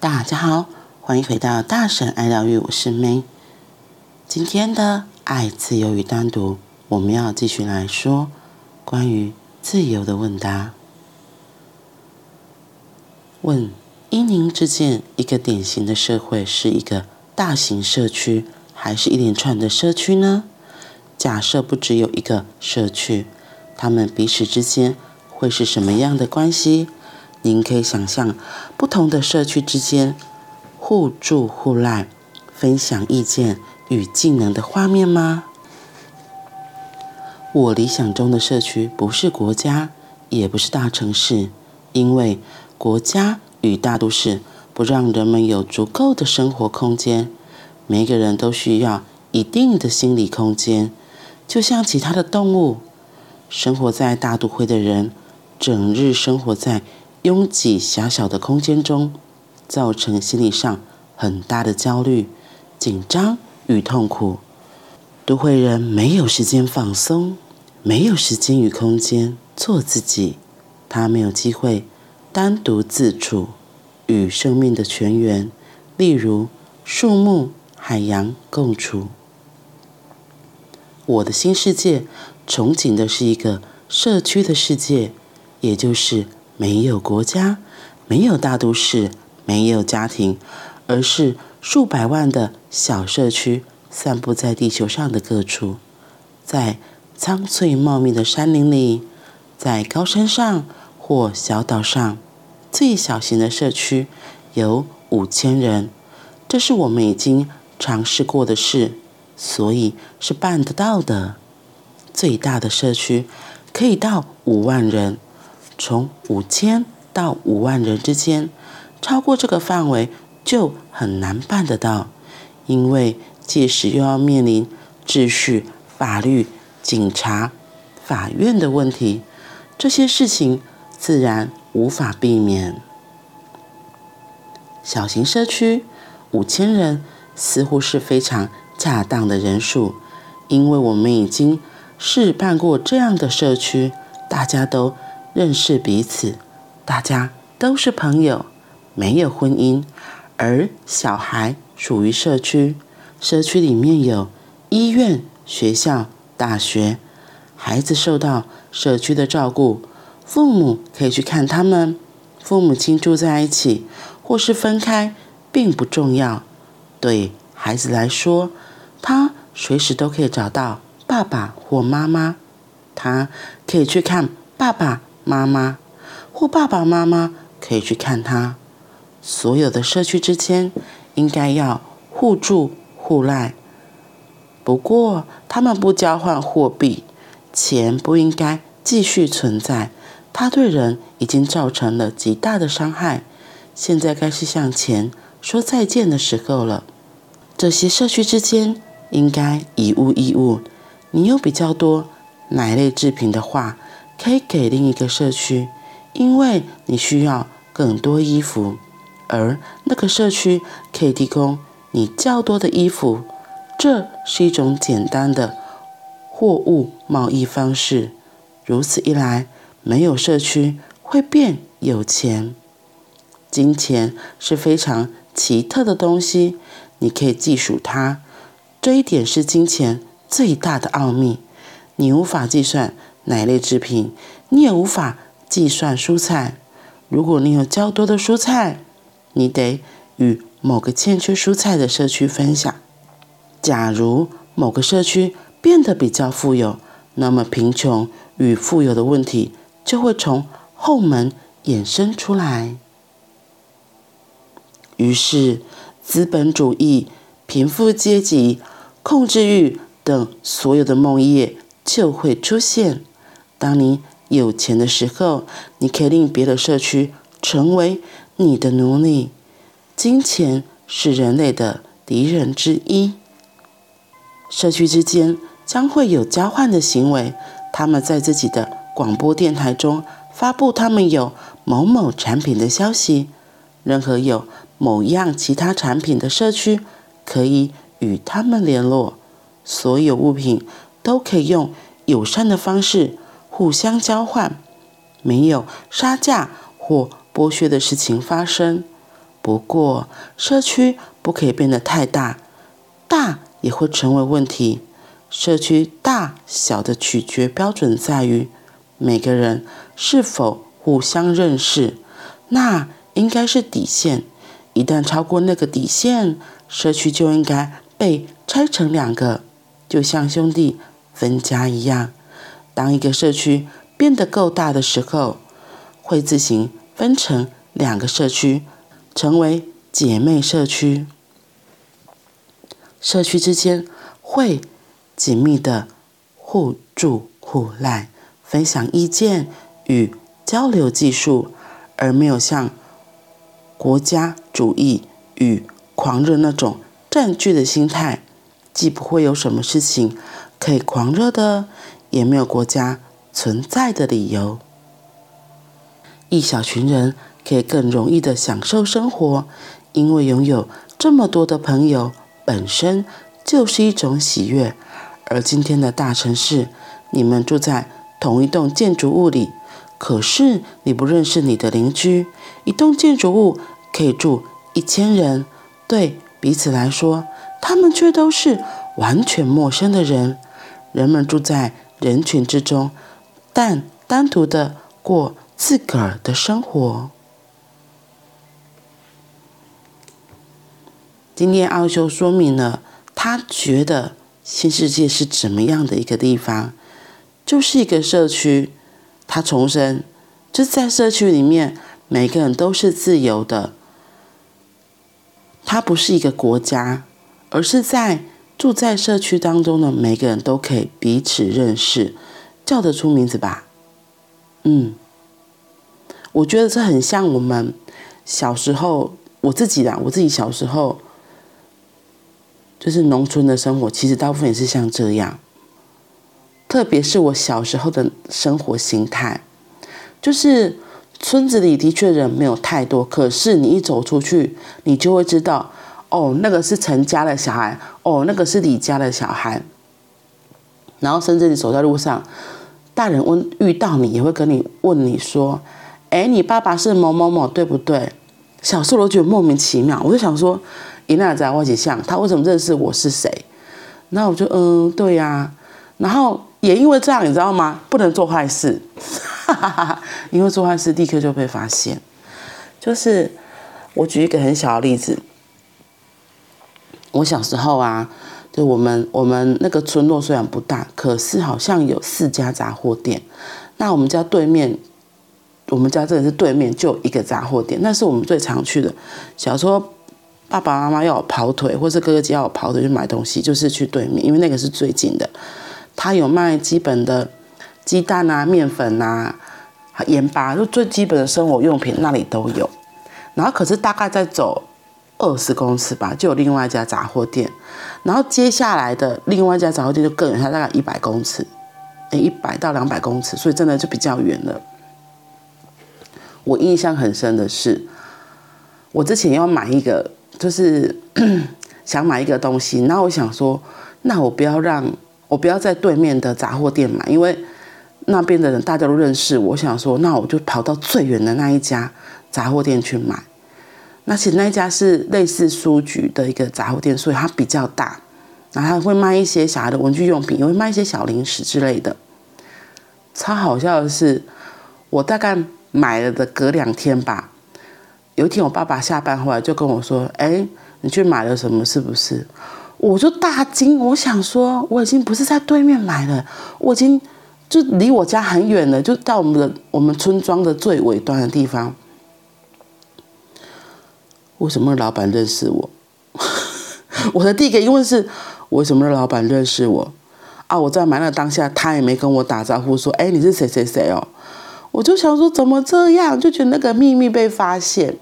大家好，欢迎回到大婶爱疗愈，我是 May。今天的爱、自由与单独，我们要继续来说关于自由的问答。问：依您之见，一个典型的社会是一个大型社区，还是一连串的社区呢？假设不只有一个社区，他们彼此之间会是什么样的关系？您可以想象不同的社区之间互助互赖、分享意见与技能的画面吗？我理想中的社区不是国家，也不是大城市，因为国家与大都市不让人们有足够的生活空间。每个人都需要一定的心理空间，就像其他的动物，生活在大都会的人，整日生活在。拥挤狭小的空间中，造成心理上很大的焦虑、紧张与痛苦。都会人没有时间放松，没有时间与空间做自己，他没有机会单独自处，与生命的泉源，例如树木、海洋共处。我的新世界憧憬的是一个社区的世界，也就是。没有国家，没有大都市，没有家庭，而是数百万的小社区散布在地球上的各处，在苍翠茂密的山林里，在高山上或小岛上，最小型的社区有五千人，这是我们已经尝试过的事，所以是办得到的。最大的社区可以到五万人。从五千到五万人之间，超过这个范围就很难办得到，因为届时又要面临秩序、法律、警察、法院的问题，这些事情自然无法避免。小型社区五千人似乎是非常恰当的人数，因为我们已经试办过这样的社区，大家都。认识彼此，大家都是朋友，没有婚姻，而小孩属于社区，社区里面有医院、学校、大学，孩子受到社区的照顾，父母可以去看他们，父母亲住在一起或是分开，并不重要。对孩子来说，他随时都可以找到爸爸或妈妈，他可以去看爸爸。妈妈或爸爸妈妈可以去看他。所有的社区之间应该要互助互赖。不过，他们不交换货币，钱不应该继续存在。它对人已经造成了极大的伤害。现在该是向钱说再见的时候了。这些社区之间应该以物易物。你有比较多奶类制品的话。可以给另一个社区，因为你需要更多衣服，而那个社区可以提供你较多的衣服。这是一种简单的货物贸易方式。如此一来，没有社区会变有钱。金钱是非常奇特的东西，你可以计数它。这一点是金钱最大的奥秘，你无法计算。奶类制品，你也无法计算蔬菜。如果你有较多的蔬菜，你得与某个欠缺蔬菜的社区分享。假如某个社区变得比较富有，那么贫穷与富有的问题就会从后门衍生出来。于是，资本主义、贫富阶级、控制欲等所有的梦魇就会出现。当你有钱的时候，你可以令别的社区成为你的奴隶。金钱是人类的敌人之一。社区之间将会有交换的行为，他们在自己的广播电台中发布他们有某某产品的消息。任何有某样其他产品的社区可以与他们联络。所有物品都可以用友善的方式。互相交换，没有杀价或剥削的事情发生。不过，社区不可以变得太大，大也会成为问题。社区大小的取决标准在于每个人是否互相认识，那应该是底线。一旦超过那个底线，社区就应该被拆成两个，就像兄弟分家一样。当一个社区变得够大的时候，会自行分成两个社区，成为姐妹社区。社区之间会紧密的互助互赖，分享意见与交流技术，而没有像国家主义与狂热那种占据的心态。既不会有什么事情可以狂热的，也没有国家存在的理由。一小群人可以更容易的享受生活，因为拥有这么多的朋友本身就是一种喜悦。而今天的大城市，你们住在同一栋建筑物里，可是你不认识你的邻居。一栋建筑物可以住一千人，对彼此来说，他们却都是完全陌生的人。人们住在人群之中，但单独的过自个儿的生活。今天奥修说明了，他觉得。新世界是怎么样的一个地方？就是一个社区。他重申，就是在社区里面，每个人都是自由的。它不是一个国家，而是在住在社区当中的每个人都可以彼此认识，叫得出名字吧？嗯，我觉得这很像我们小时候，我自己啦，我自己小时候。就是农村的生活，其实大部分也是像这样。特别是我小时候的生活形态，就是村子里的确人没有太多，可是你一走出去，你就会知道，哦，那个是陈家的小孩，哦，那个是李家的小孩。然后甚至你走在路上，大人问遇到你，也会跟你问你说，哎，你爸爸是某某某，对不对？小时候我觉得莫名其妙，我就想说。伊娜在我起像他为什么认识我是谁？然后我就嗯，对呀、然后也因为这样，你知道吗？不能做坏事，哈哈哈，因为做坏事立刻就被发现。就是我举一个很小的例子，我小时候啊，就我们我们那个村落虽然不大，可是好像有四家杂货店。那我们家对面，我们家真的是对面就一个杂货店，那是我们最常去的。小时候。爸爸妈妈要我跑腿，或是哥哥姐要我跑腿去买东西，就是去对面，因为那个是最近的。他有卖基本的鸡蛋啊、面粉啊、盐巴，就最基本的生活用品，那里都有。然后可是大概在走二十公尺吧，就有另外一家杂货店。然后接下来的另外一家杂货店就更远，它大概一百公尺，诶，一百到两百公尺，所以真的就比较远了。我印象很深的是，我之前要买一个。就是 想买一个东西，那我想说，那我不要让我不要在对面的杂货店买，因为那边的人大家都认识。我想说，那我就跑到最远的那一家杂货店去买。那其实那一家是类似书局的一个杂货店，所以它比较大，然后它会卖一些小孩的文具用品，也会卖一些小零食之类的。超好笑的是，我大概买了的隔两天吧。有一天，我爸爸下班回来就跟我说：“哎，你去买了什么？是不是？”我就大惊，我想说，我已经不是在对面买了，我已经就离我家很远了，就到我们的我们村庄的最尾端的地方。为什么老板认识我？我的第一个疑问是：为什么老板认识我？啊，我在买那当下，他也没跟我打招呼，说：“哎，你是谁谁谁哦？”我就想说，怎么这样？就觉得那个秘密被发现。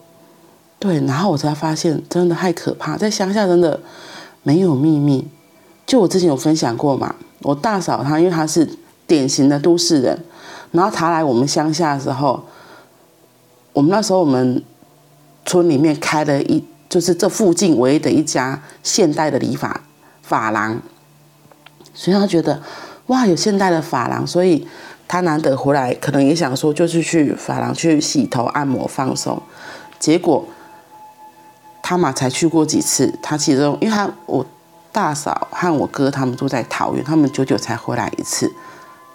对，然后我才发现，真的太可怕，在乡下真的没有秘密。就我之前有分享过嘛，我大嫂她因为她是典型的都市人，然后她来我们乡下的时候，我们那时候我们村里面开了一，就是这附近唯一的一家现代的理发发廊，所以他觉得哇，有现代的发廊，所以他难得回来，可能也想说就是去发廊去洗头、按摩、放松，结果。他嘛才去过几次，他其中因为他我大嫂和我哥他们住在桃园，他们久久才回来一次，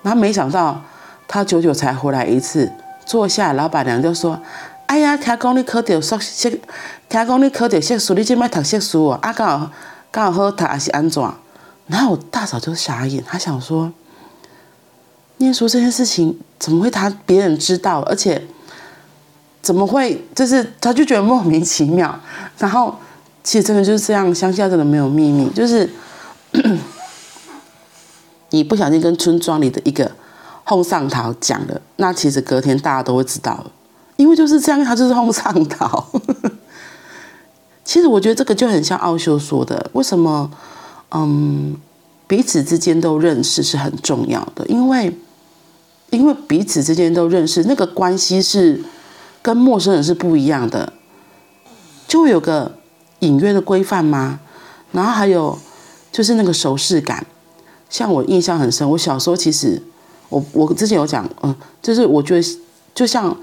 然后没想到他久久才回来一次，坐下老板娘就说：“哎呀，听讲你考到硕士，听讲你考到硕士，你今麦读硕士哦，啊刚好刚好好读还是安怎？”然后我大嫂就傻眼，她想说，念书这件事情怎么会他别人知道，而且。怎么会？就是他就觉得莫名其妙。然后其实真的就是这样，乡下真的没有秘密，就是 你不小心跟村庄里的一个后上头讲了，那其实隔天大家都会知道，因为就是这样，他就是后上岛。其实我觉得这个就很像奥修说的，为什么？嗯，彼此之间都认识是很重要的，因为因为彼此之间都认识，那个关系是。跟陌生人是不一样的，就会有个隐约的规范吗？然后还有就是那个熟识感，像我印象很深，我小时候其实我我之前有讲，嗯，就是我觉得就像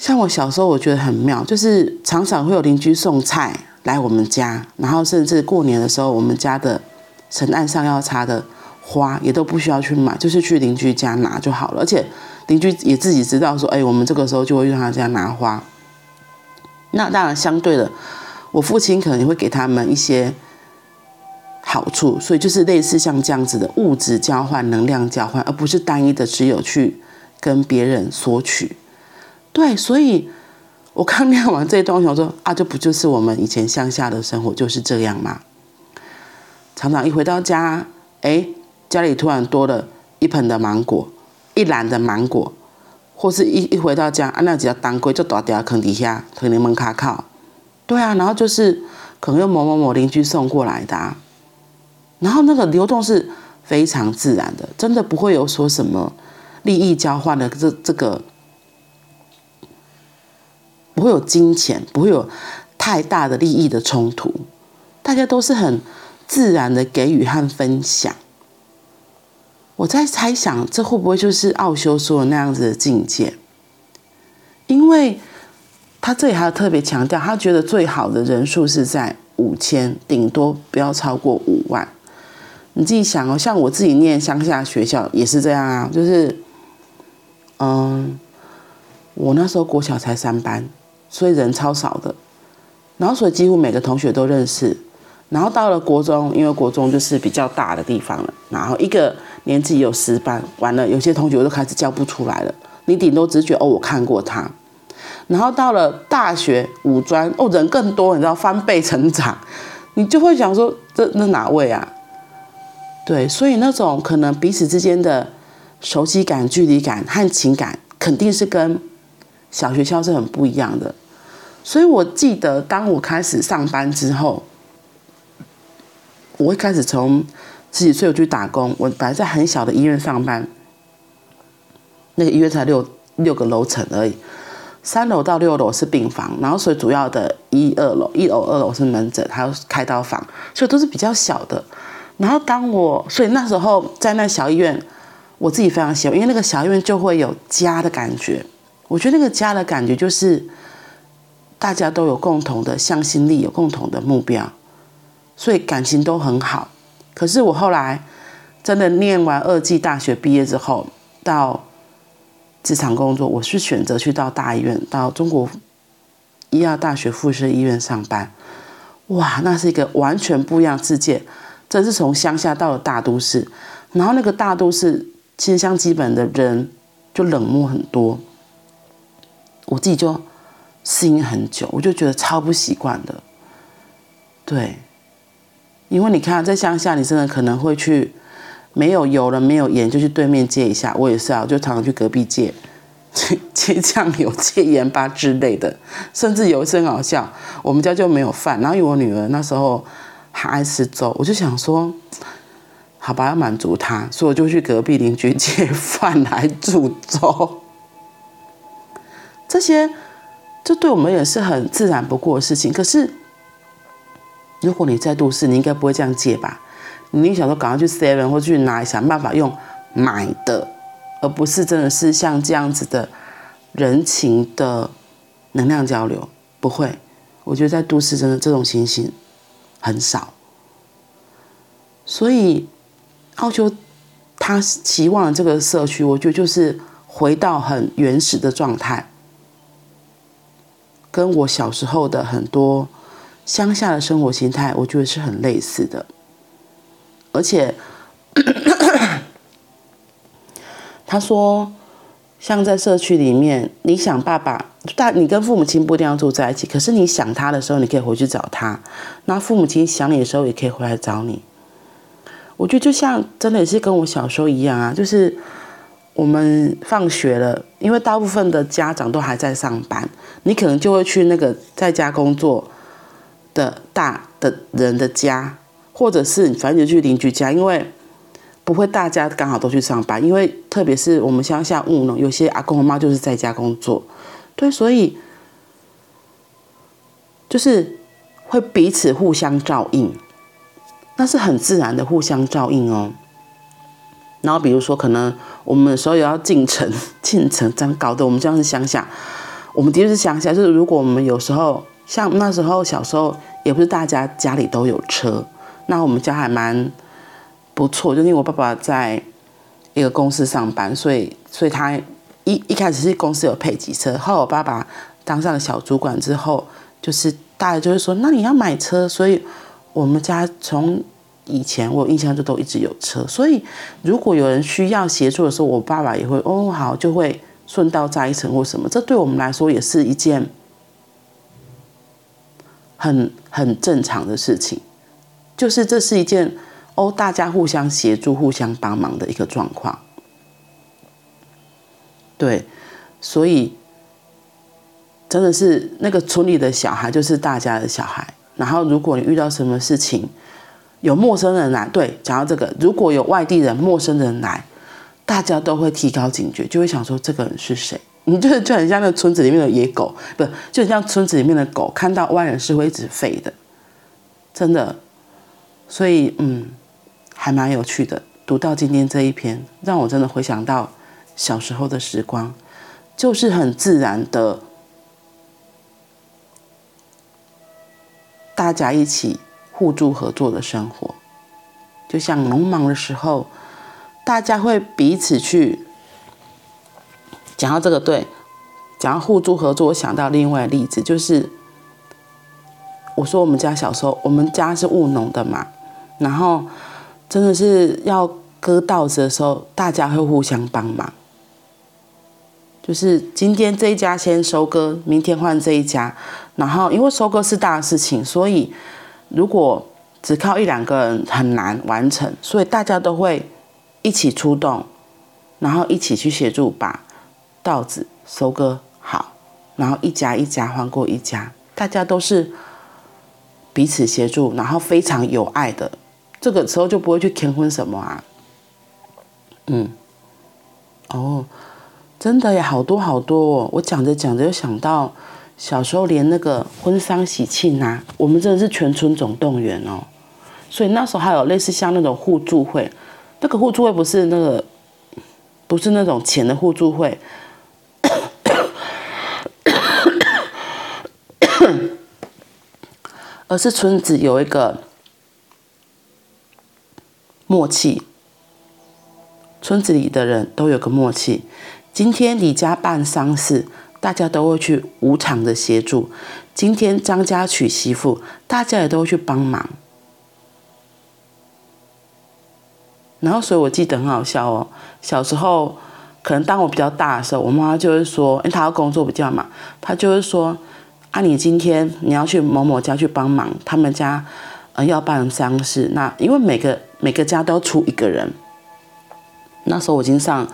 像我小时候我觉得很妙，就是常常会有邻居送菜来我们家，然后甚至过年的时候，我们家的神案上要插的花也都不需要去买，就是去邻居家拿就好了，而且。邻居也自己知道说，哎，我们这个时候就会去他家拿花。那当然，相对的，我父亲可能也会给他们一些好处，所以就是类似像这样子的物质交换、能量交换，而不是单一的只有去跟别人索取。对，所以我刚念完这些东西，我说啊，这不就是我们以前乡下的生活就是这样吗？常常一回到家，哎，家里突然多了一盆的芒果。一篮的芒果，或是一一回到家，啊，那只要当归就倒掉坑底下，可能门卡靠，对啊，然后就是可能用某某某邻居送过来的，啊，然后那个流动是非常自然的，真的不会有说什么利益交换的这这个，不会有金钱，不会有太大的利益的冲突，大家都是很自然的给予和分享。我在猜想，这会不会就是奥修说的那样子的境界？因为他这里还有特别强调，他觉得最好的人数是在五千，顶多不要超过五万。你自己想哦，像我自己念乡下学校也是这样啊，就是，嗯，我那时候国小才三班，所以人超少的，然后所以几乎每个同学都认识。然后到了国中，因为国中就是比较大的地方了，然后一个年级有十班，完了有些同学我都开始叫不出来了。你顶多只觉哦，我看过他。然后到了大学五专，哦，人更多，你知道翻倍成长，你就会想说，这那哪位啊？对，所以那种可能彼此之间的熟悉感、距离感和情感，肯定是跟小学校是很不一样的。所以我记得，当我开始上班之后。我一开始从十几岁我去打工，我本来在很小的医院上班，那个医院才六六个楼层而已，三楼到六楼是病房，然后所以主要的一二楼，一楼二楼是门诊，还有开刀房，所以都是比较小的。然后当我所以那时候在那小医院，我自己非常喜欢，因为那个小医院就会有家的感觉。我觉得那个家的感觉就是大家都有共同的向心力，有共同的目标。所以感情都很好，可是我后来真的念完二技大学毕业之后，到职场工作，我是选择去到大医院，到中国医药大学附设医院上班。哇，那是一个完全不一样世界，真是从乡下到了大都市。然后那个大都市，其实像基本的人就冷漠很多，我自己就适应很久，我就觉得超不习惯的，对。因为你看，在乡下，你真的可能会去，没有油了，没有盐，就去对面借一下。我也是啊，就常常去隔壁借，借酱油、借盐巴之类的。甚至有一次很好笑，我们家就没有饭，然后因为我女儿那时候还爱吃粥，我就想说，好吧，要满足她，所以我就去隔壁邻居借饭来煮粥。这些，这对我们也是很自然不过的事情。可是。如果你在都市，你应该不会这样借吧？你想说赶快去 Seven 或去拿，想办法用买的，而不是真的是像这样子的人情的能量交流，不会。我觉得在都市真的这种情形很少，所以奥修他期望这个社区，我觉得就是回到很原始的状态，跟我小时候的很多乡下的生活形态，我觉得是很类似的，而且 他说。像在社区里面，你想爸爸，但你跟父母亲不一定要住在一起，可是你想他的时候，你可以回去找他；那父母亲想你的时候，也可以回来找你。我觉得就像真的也是跟我小时候一样啊，就是我们放学了，因为大部分的家长都还在上班，你可能就会去那个在家工作的大的人的家，或者是反正就去邻居家，因为。不会，大家刚好都去上班，因为特别是我们乡下务农，有些阿公阿妈就是在家工作，对，所以就是会彼此互相照应，那是很自然的互相照应哦。然后比如说，可能我们有时候也要进城，进城这样搞得我们这样是乡下，我们的确是想起来，就是如果我们有时候像那时候小时候，也不是大家家里都有车，那我们家还蛮。不错，就因为我爸爸在一个公司上班，所以所以他一一开始是公司有配机车，后来我爸爸当上了小主管之后，就是大家就会说，那你要买车，所以我们家从以前我印象就都一直有车，所以如果有人需要协助的时候，我爸爸也会哦好，就会顺道载一程或什么，这对我们来说也是一件很很正常的事情，就是这是一件。哦，大家互相协助、互相帮忙的一个状况。对，所以真的是那个村里的小孩就是大家的小孩。然后，如果你遇到什么事情，有陌生人来，对，讲到这个，如果有外地人、陌生人来，大家都会提高警觉，就会想说这个人是谁？你 就是就很像那村子里面的野狗，不，就很像村子里面的狗，看到外人是会一直吠的，真的。所以，嗯。还蛮有趣的，读到今天这一篇，让我真的回想到小时候的时光，就是很自然的，大家一起互助合作的生活，就像农忙的时候，大家会彼此去讲到这个，对，讲到互助合作，我想到另外例子，就是我说我们家小时候，我们家是务农的嘛，然后。真的是要割稻子的时候，大家会互相帮忙。就是今天这一家先收割，明天换这一家。然后因为收割是大事情，所以如果只靠一两个人很难完成，所以大家都会一起出动，然后一起去协助把稻子收割好。然后一家一家换过一家，大家都是彼此协助，然后非常有爱的。这个时候就不会去填婚什么啊，嗯，哦，真的呀，好多好多哦。我讲着讲着又想到小时候连那个婚丧喜庆啊，我们真的是全村总动员哦。所以那时候还有类似像那种互助会，那个互助会不是那个，不是那种钱的互助会，而是村子有一个。默契，村子里的人都有个默契。今天李家办丧事，大家都会去无偿的协助；今天张家娶媳妇，大家也都会去帮忙。然后，所以我记得很好笑哦。小时候，可能当我比较大的时候，我妈妈就会说：“因为她要工作比较忙，她就会说：‘啊，你今天你要去某某家去帮忙，他们家呃要办丧事。’那因为每个。每个家都要出一个人。那时候我已经上，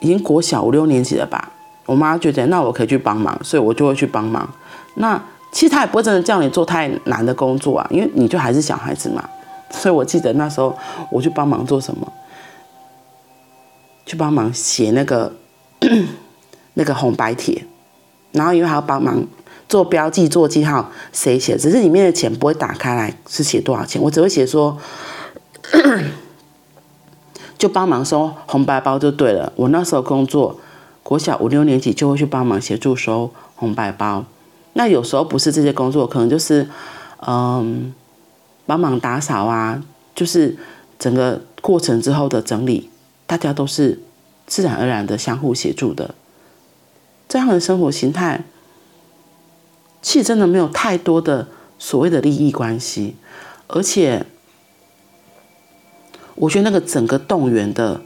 已经国小五六年级了吧。我妈觉得那我可以去帮忙，所以我就会去帮忙。那其实她也不会真的叫你做太难的工作啊，因为你就还是小孩子嘛。所以我记得那时候我去帮忙做什么，去帮忙写那个 那个红白帖，然后因为还要帮忙做标记、做记号，谁写？只是里面的钱不会打开来是写多少钱，我只会写说。就帮忙收红白包就对了。我那时候工作，国小五六年级就会去帮忙协助收红白包，那有时候不是这些工作，可能就是嗯，帮忙打扫啊，就是整个过程之后的整理，大家都是自然而然的相互协助的。这样的生活形态，其实真的没有太多的所谓的利益关系，而且我觉得那个整个动员的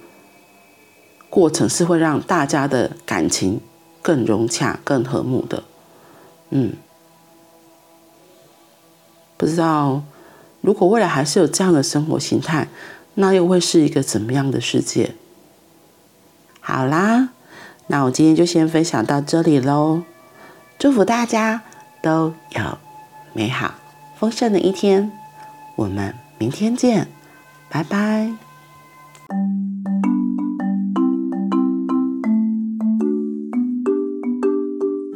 过程是会让大家的感情更融洽、更和睦的。嗯，不知道如果未来还是有这样的生活形态，那又会是一个怎么样的世界？好啦，那我今天就先分享到这里喽。祝福大家都有美好丰盛的一天，我们明天见，拜拜。